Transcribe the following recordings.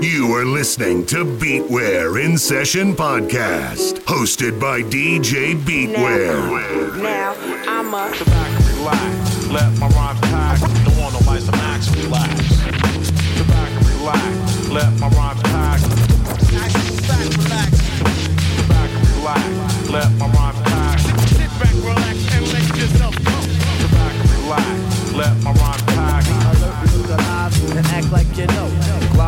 You are listening to Beatware in Session Podcast, hosted by DJ Beatware. Now, I'm a Sit back and relax. Let my rhymes pack. Don't want no lights to max. Relax. Sit back and relax. Let my rhymes pack. Sit back and relax. Let my rhymes pack. Sit back, relax, and let yourself go. Sit back and relax. Let my rhymes pack. and act like you know.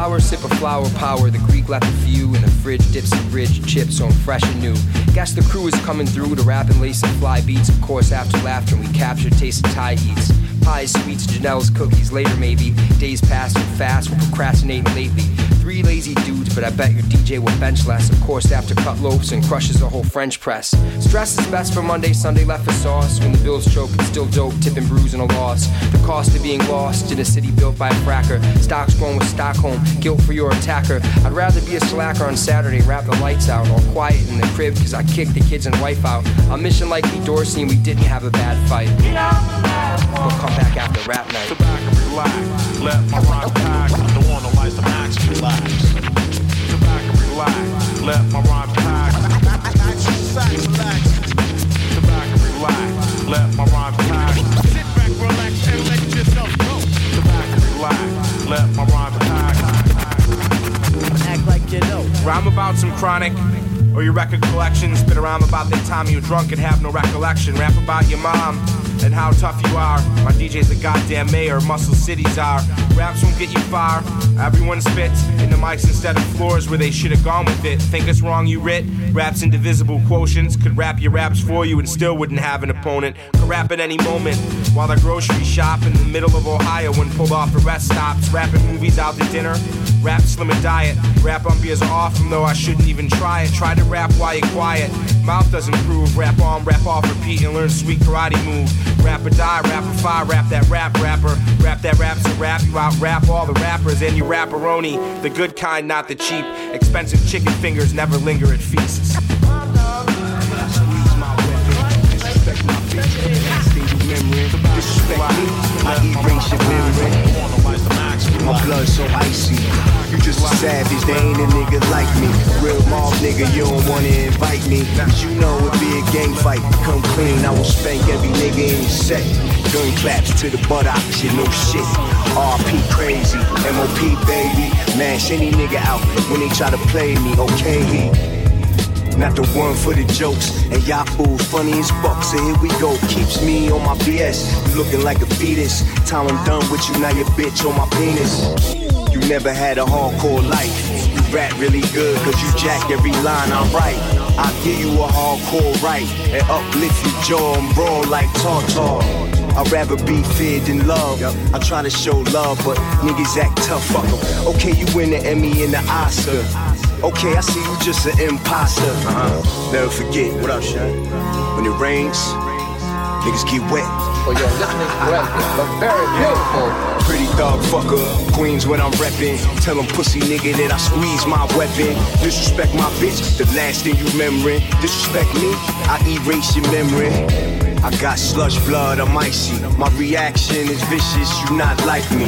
Flower, sip of flower power. The Greek left a few in the fridge, dips and bridge, chips on fresh and new. Guess the crew is coming through to rap and lace and fly beats. Of course, after laughter, we capture taste of Thai eats. Pies, sweets, Janelle's cookies. Later, maybe. Days passing fast, we're procrastinating lately. Three lazy dudes, but I bet your DJ will bench less. Of course, after cut loaves and crushes a whole French press. Stress is best for Monday, Sunday left for sauce. When the bills choke, it's still dope, tipping brews and a loss. The cost of being lost in a city built by a fracker. Stocks grown with Stockholm, guilt for your attacker. I'd rather be a slacker on Saturday, wrap the lights out, all quiet in the crib, cause I kicked the kids and wife out. On mission like Lee Dorsey, and we didn't have a bad fight. We'll come back after rap night. Sit back and relax. Let my rhymes pack. Don't want no lights to max. Relax. Sit back and relax. Let my rhymes pack. Sit back relax. Let my rhymes pack. Sit back, relax, and let yourself go. Sit back relax. Let my rhymes pack. Act like you know. Rhyme about some chronic or your record collection. Spit around about the time you were drunk and have no recollection. Rap about your mom and how tough you are. My DJ's the goddamn mayor, muscle cities are. Raps won't get you far. Everyone spits in the mics instead of floors where they should have gone with it. Think it's wrong, you writ. Raps indivisible quotients. Could rap your raps for you and still wouldn't have an opponent. Rap at any moment while the grocery shop in the middle of Ohio when pulled off at rest stops. Rapping movies out to dinner. Rap slim and diet. Rap on beers are awesome though I shouldn't even try it. Try to rap while you're quiet. Mouth doesn't prove. Rap on, rap off, repeat and learn sweet karate move. Rap or die, rap or fire, rap that rap rapper. Rap that raps a rap, you out rap all the rappers and you rapperoni. The good kind, not the cheap. Expensive chicken fingers never linger at feasts. I erase your memory. My blood so icy. You just a savage, they ain't a nigga like me. Real mob nigga, you don't wanna invite me. Cause you know it be a gang fight. Come clean, I will spank every nigga in your set. Gun claps to the buttocks, you know shit. RP crazy, MOP baby. Mash any nigga out when they try to play me, okay? Not the one for the jokes. And y'all fools funny as fuck. So here we go. Keeps me on my BS. You looking like a fetus. Time I'm done with you, now your bitch on my penis. You never had a hardcore life. You rap really good, cause you jack every line I write. I'll give you a hardcore right and uplift your jaw and brawl like Tartar. I'd rather be feared than love. I try to show love, but niggas act tough. Okay, you win the Emmy and the Oscar. Okay, I see you just an imposter. Uh-huh. Never forget. What up, Sean? When it rains, niggas get wet. Well, you're listening correct, but very beautiful. Pretty dog fucker, Queens when I'm reppin'. Tell 'em pussy nigga that I squeeze my weapon. Disrespect my bitch, the last thing you remembering. Disrespect me, I erase your memory. I got slush blood, I'm icy. My reaction is vicious, you not like me.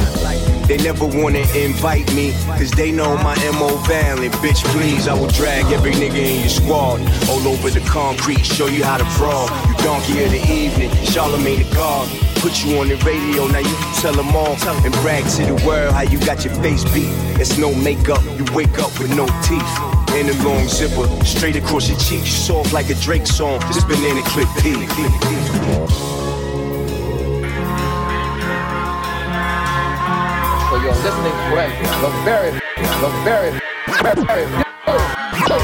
They never wanna invite me, cause they know my MO violent. Bitch, please, I will drag every nigga in your squad. All over the concrete, show you how to brawl. You donkey of the evening, Charlamagne the God. Put you on the radio, now you tell them all. And brag to the world how you got your face beat. It's no makeup, you wake up with no teeth. And a long zipper, straight across your cheeks. Soft like a Drake song, this banana clip P. Well, you're listening correct, but very, but very, very, very beautiful.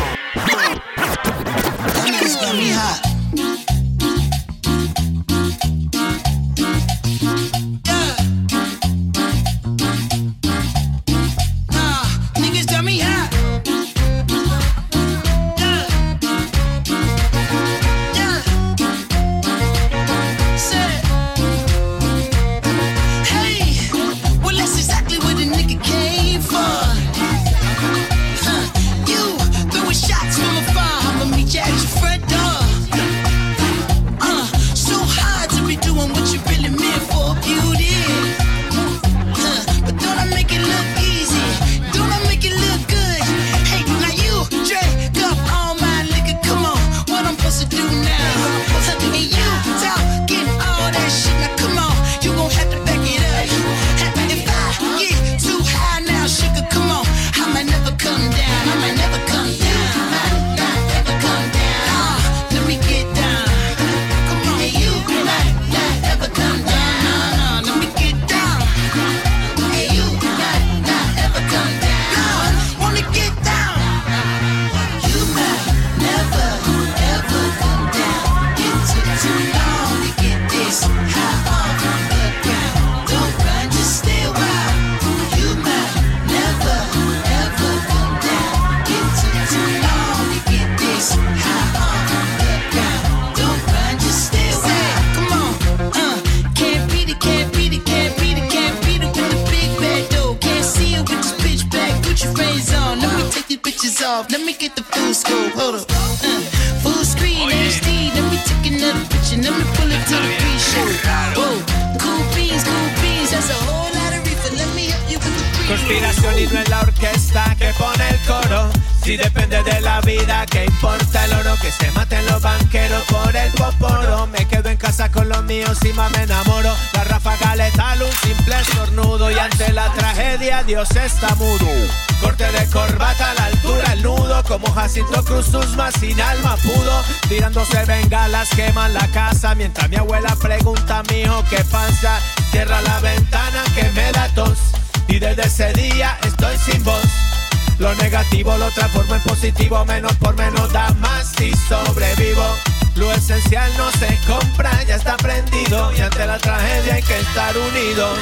Niggas got me hot. corbata a la altura, el nudo, como Jacinto Cruz, Susma sin alma pudo, tirándose bengalas, queman la casa, mientras mi abuela pregunta a mi hijo qué pasa, cierra la ventana que me da tos, y desde ese día estoy sin voz. Lo negativo lo transformo en positivo, menos por menos da más y sobrevivo. Lo esencial no se compra, ya está aprendido y ante la tragedia hay que estar unidos.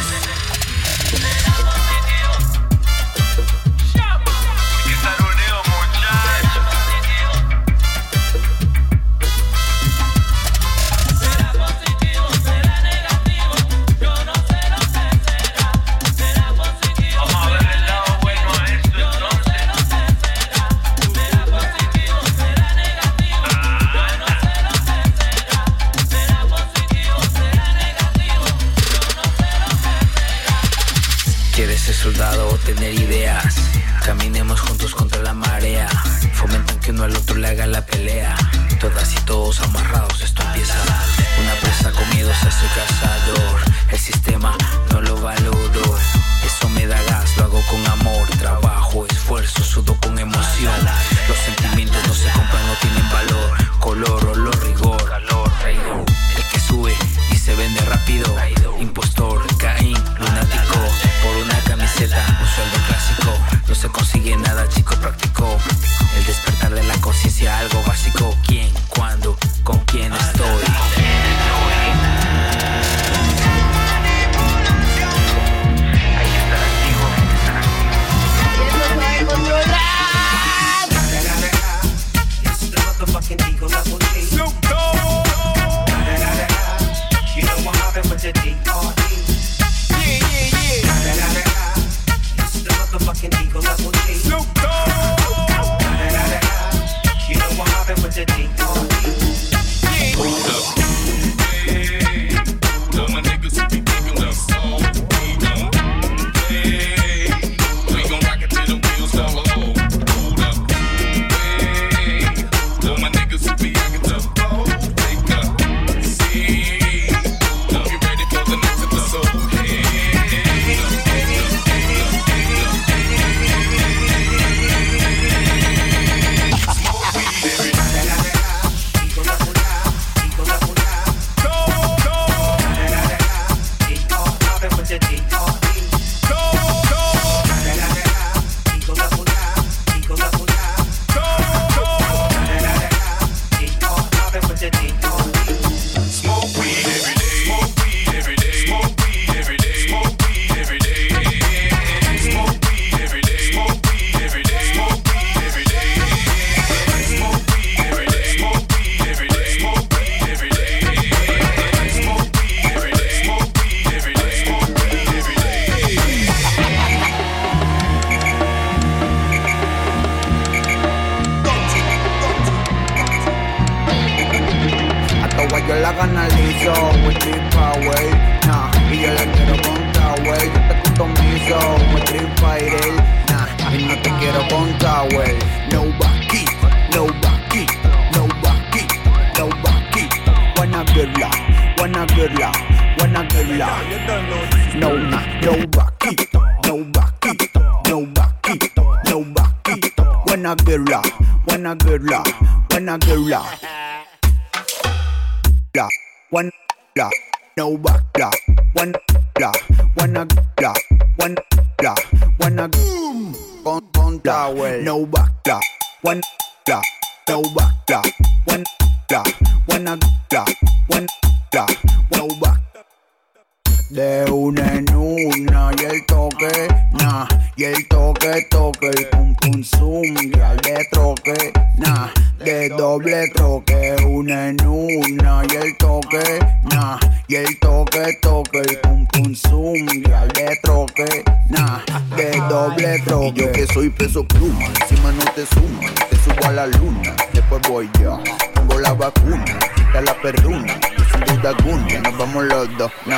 una, quita la perruna, sin duda alguna, nos vamos los dos, no.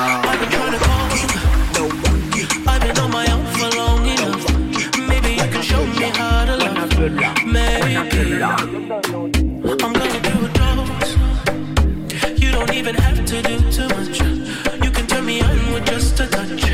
I've been on my own for long enough. Maybe you can show me how to love. Maybe I'm gonna do drugs. You don't even have to do too much. You can turn me on with just a touch.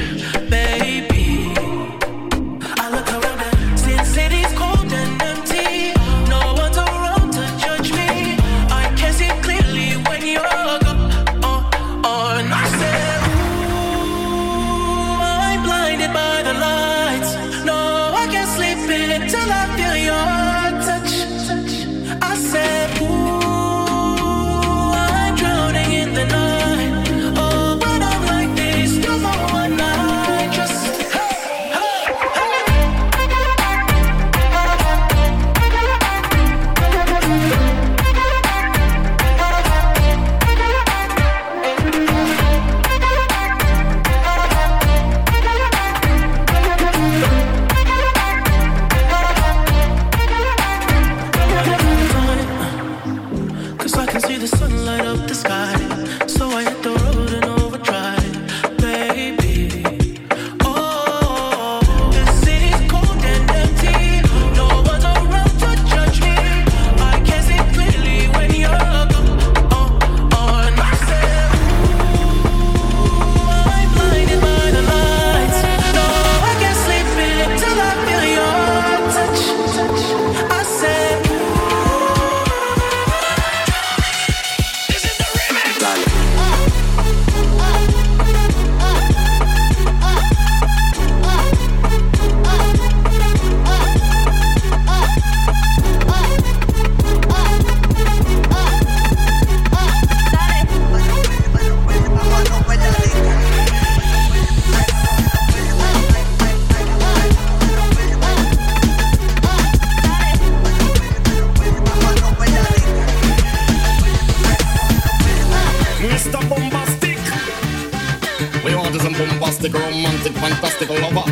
is a bombastic, romantic, fantastic lover.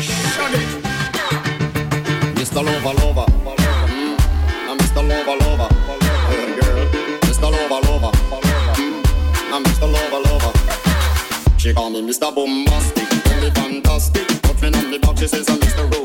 Shut it. Mr. Lover, lover. I'm Mr. Lover, lover. Mr. Lover, lover. I'm Mr. Lover, lover. She call me Mr. Bombastic, call me fantastic. Touching on me back, she says I'm Mr.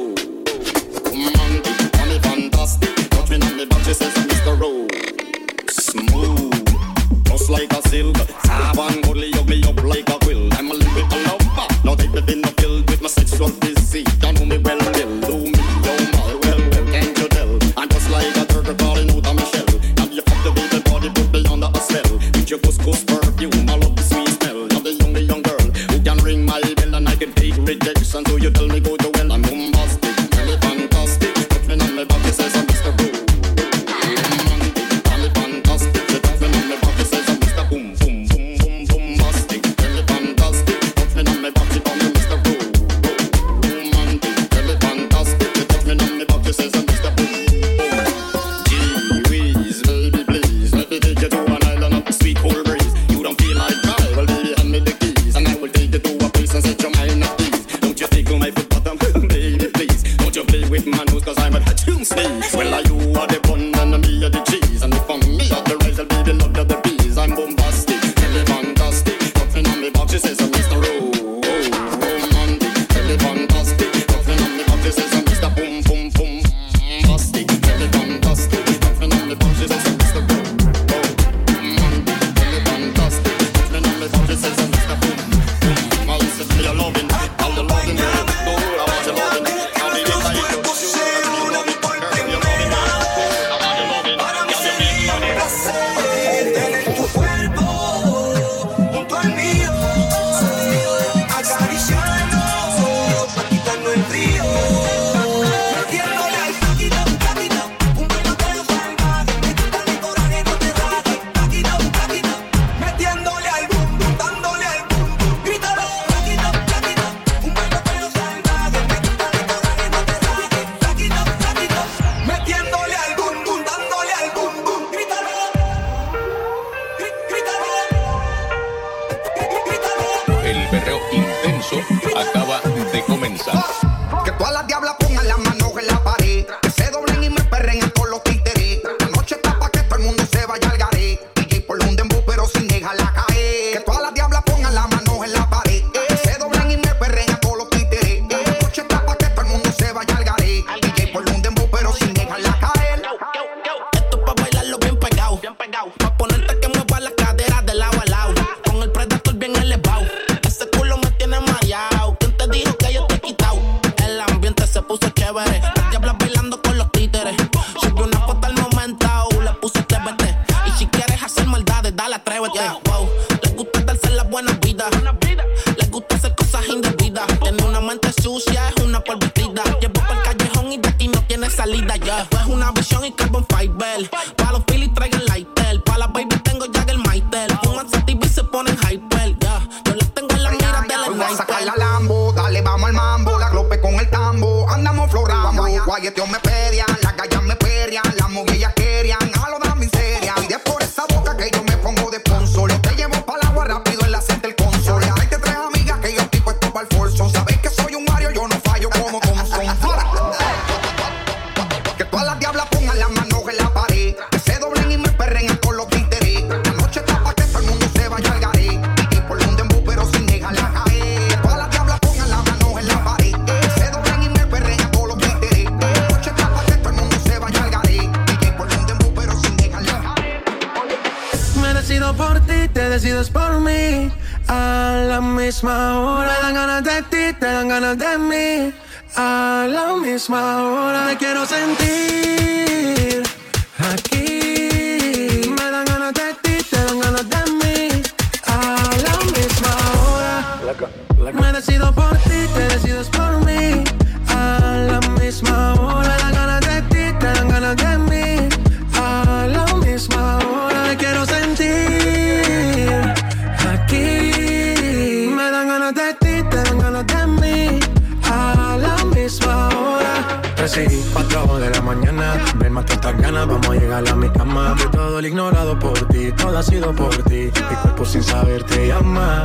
más ganas Vamos a llegar a mi cama. De todo el ignorado por ti, todo ha sido por ti. Mi cuerpo sin saber te llama.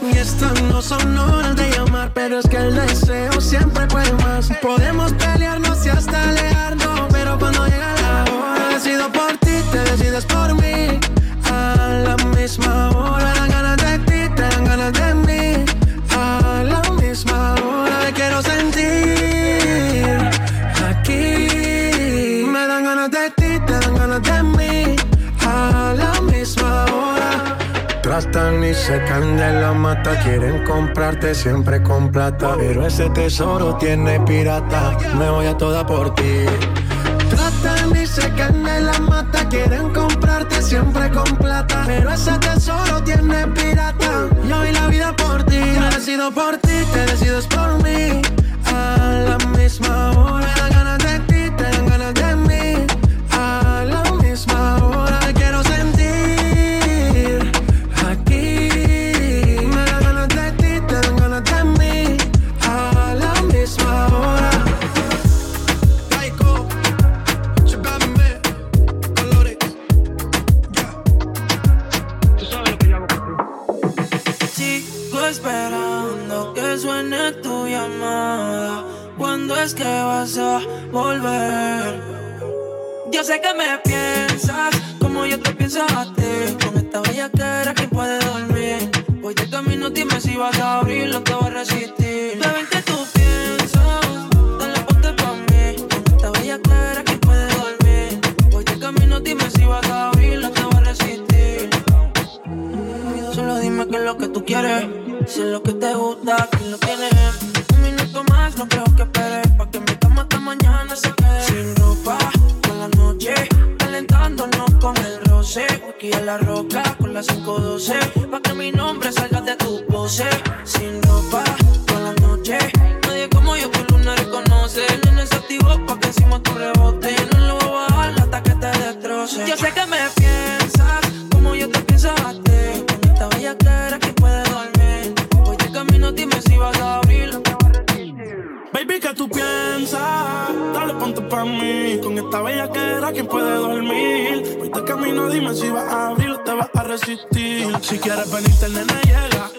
Y estas no son horas de llamar, pero es que el deseo siempre puede más. Podemos pelearnos y hasta alejarnos, pero cuando llega la hora, decido por ti, te decides por mí. sacan de la mata, quieren comprarte siempre con plata. Pero ese tesoro tiene pirata, me voy a toda por ti. Tratan y sacan de la mata, quieren comprarte siempre con plata. Pero ese tesoro tiene pirata la roca con la 512. Pa' que mi nombre salga de tu pose. si vas a abrir o te vas a resistir. Si quieres venirte, nena, llega.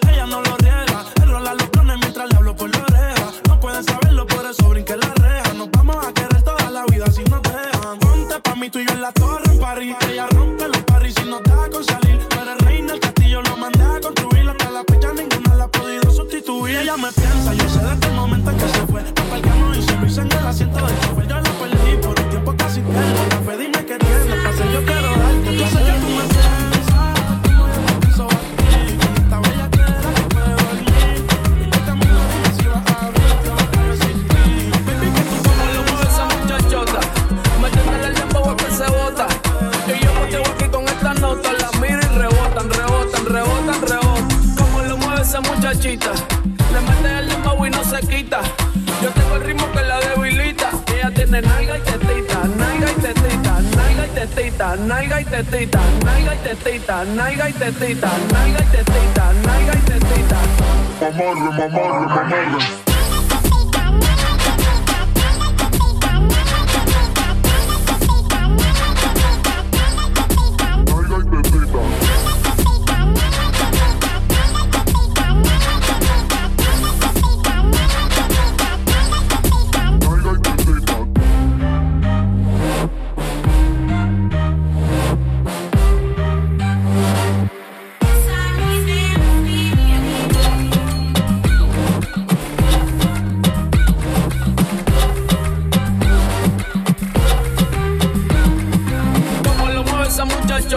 Tetita, nalga y tetita, nalga y tetita, nalga y tetita, nalga y tetita. Mamarre, mamarre, mamarre.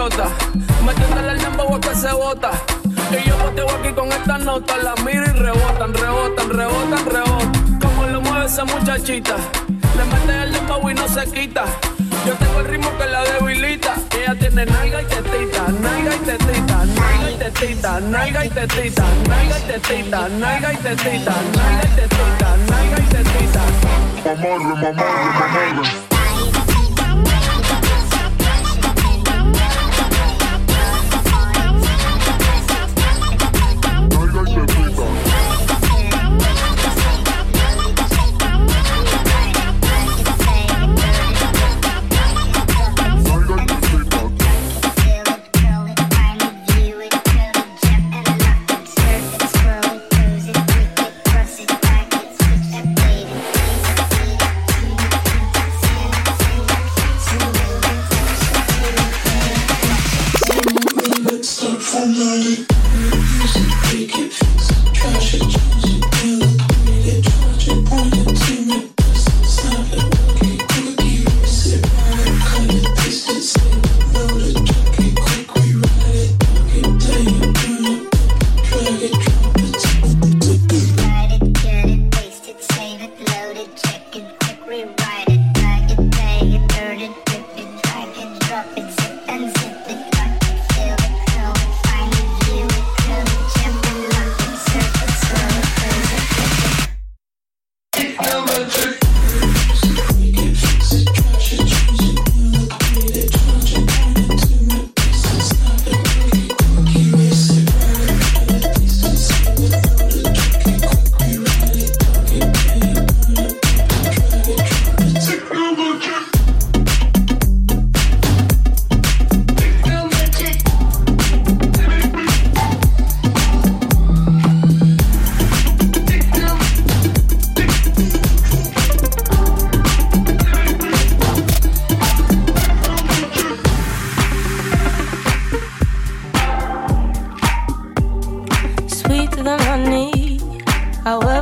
Muchachota, metiéndole el dembow que se bota. Y yo boteo aquí con esta nota, la miro y rebotan, rebotan, rebotan, rebotan. Como lo mueve esa muchachita, le mete el dembow y no se quita. Yo tengo el ritmo que la debilita. Ella tiene nalga y tetita, nalga y tetita, nalga y tetita, nalga y tetita, nalga y tetita, nalga y tetita, nalga y tetita, nalga y tetita. Mamarre, mamarre, mamarre.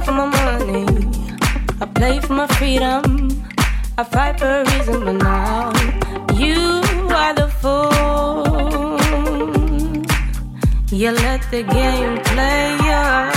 For my money. I play for my freedom. I fight for a reason, but now you are the fool. You let the game play you.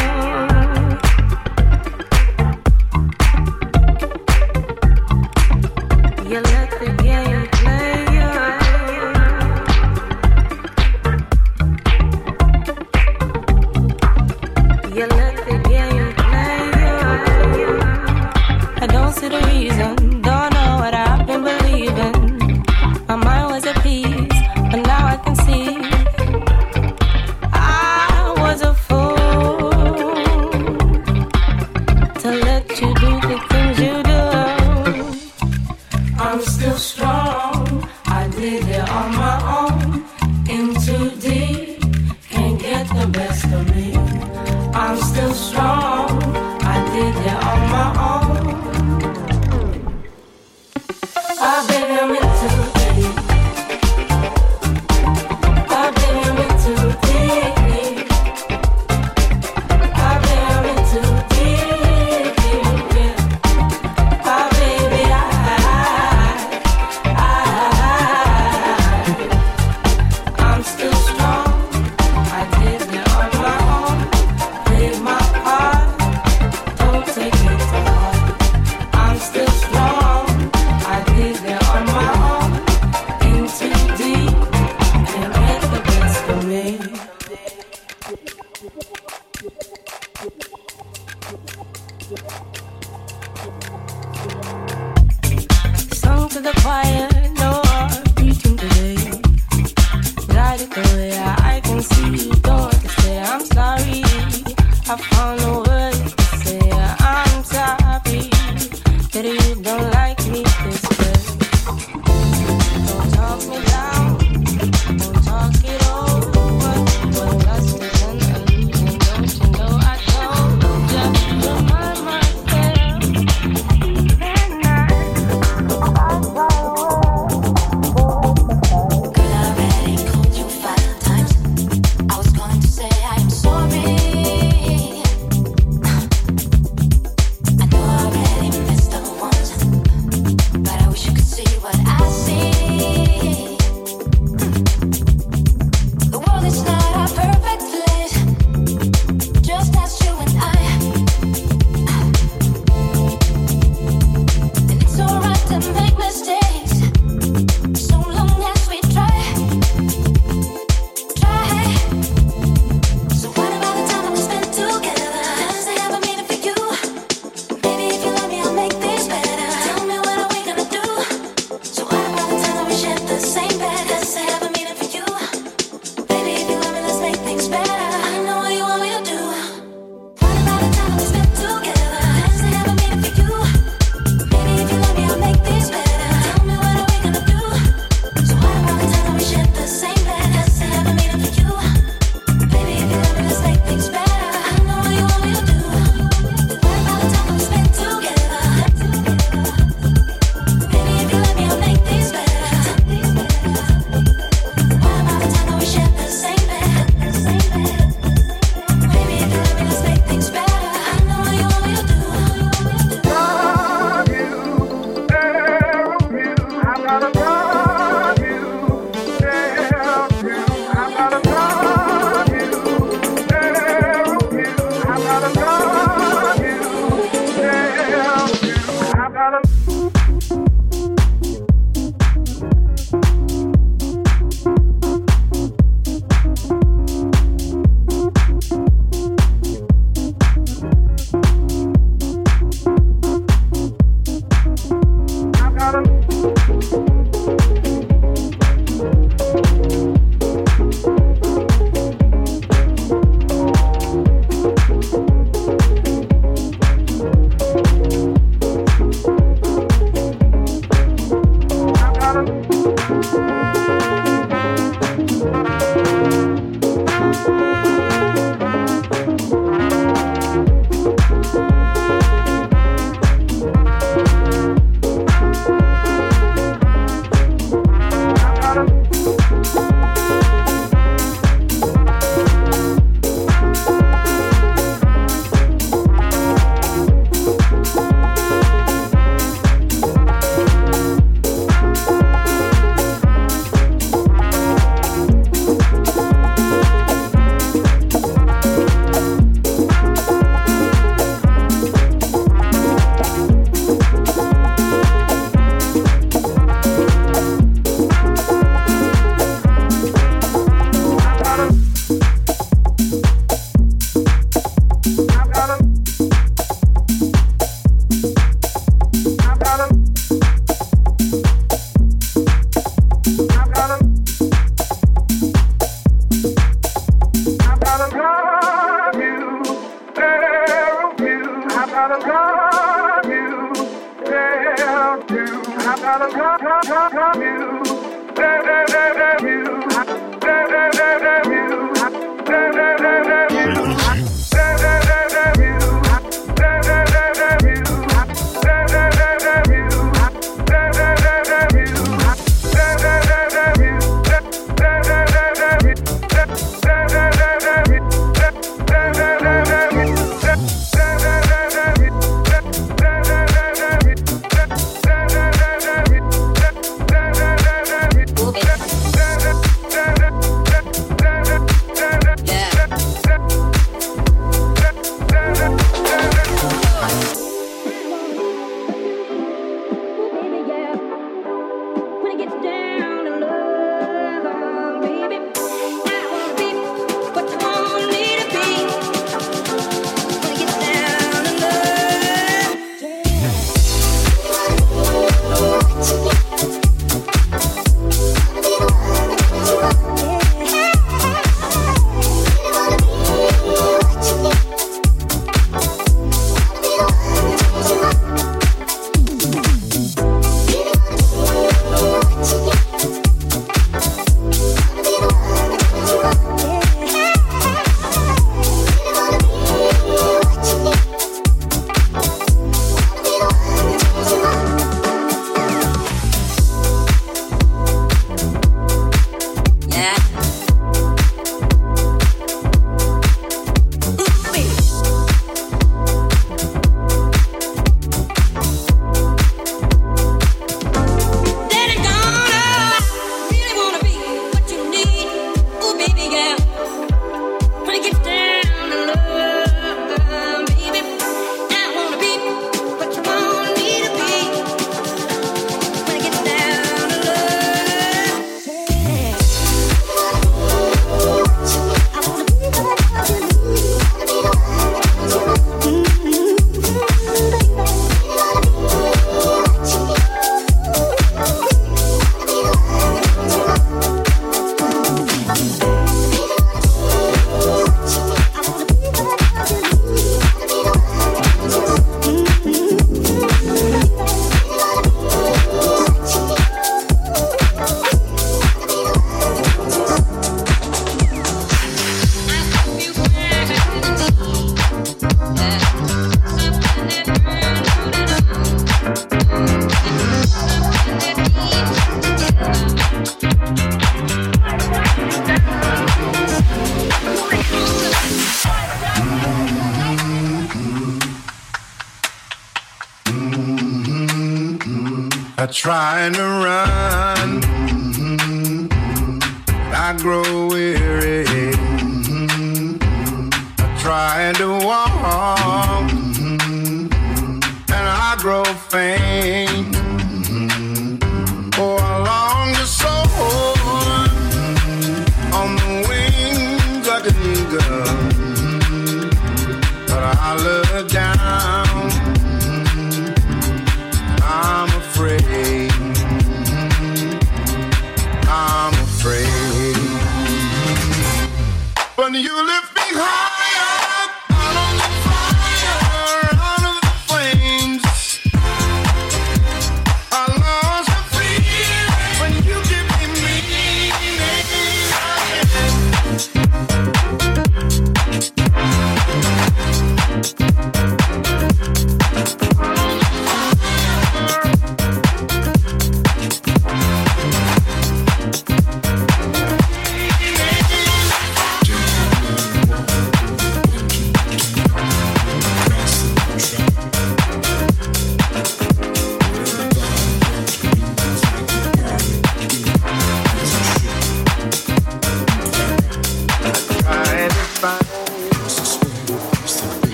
Try to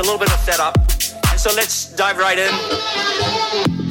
a little bit of setup. And so let's dive right in.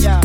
Yeah.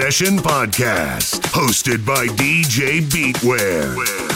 Session Podcast, hosted by DJ Beatware.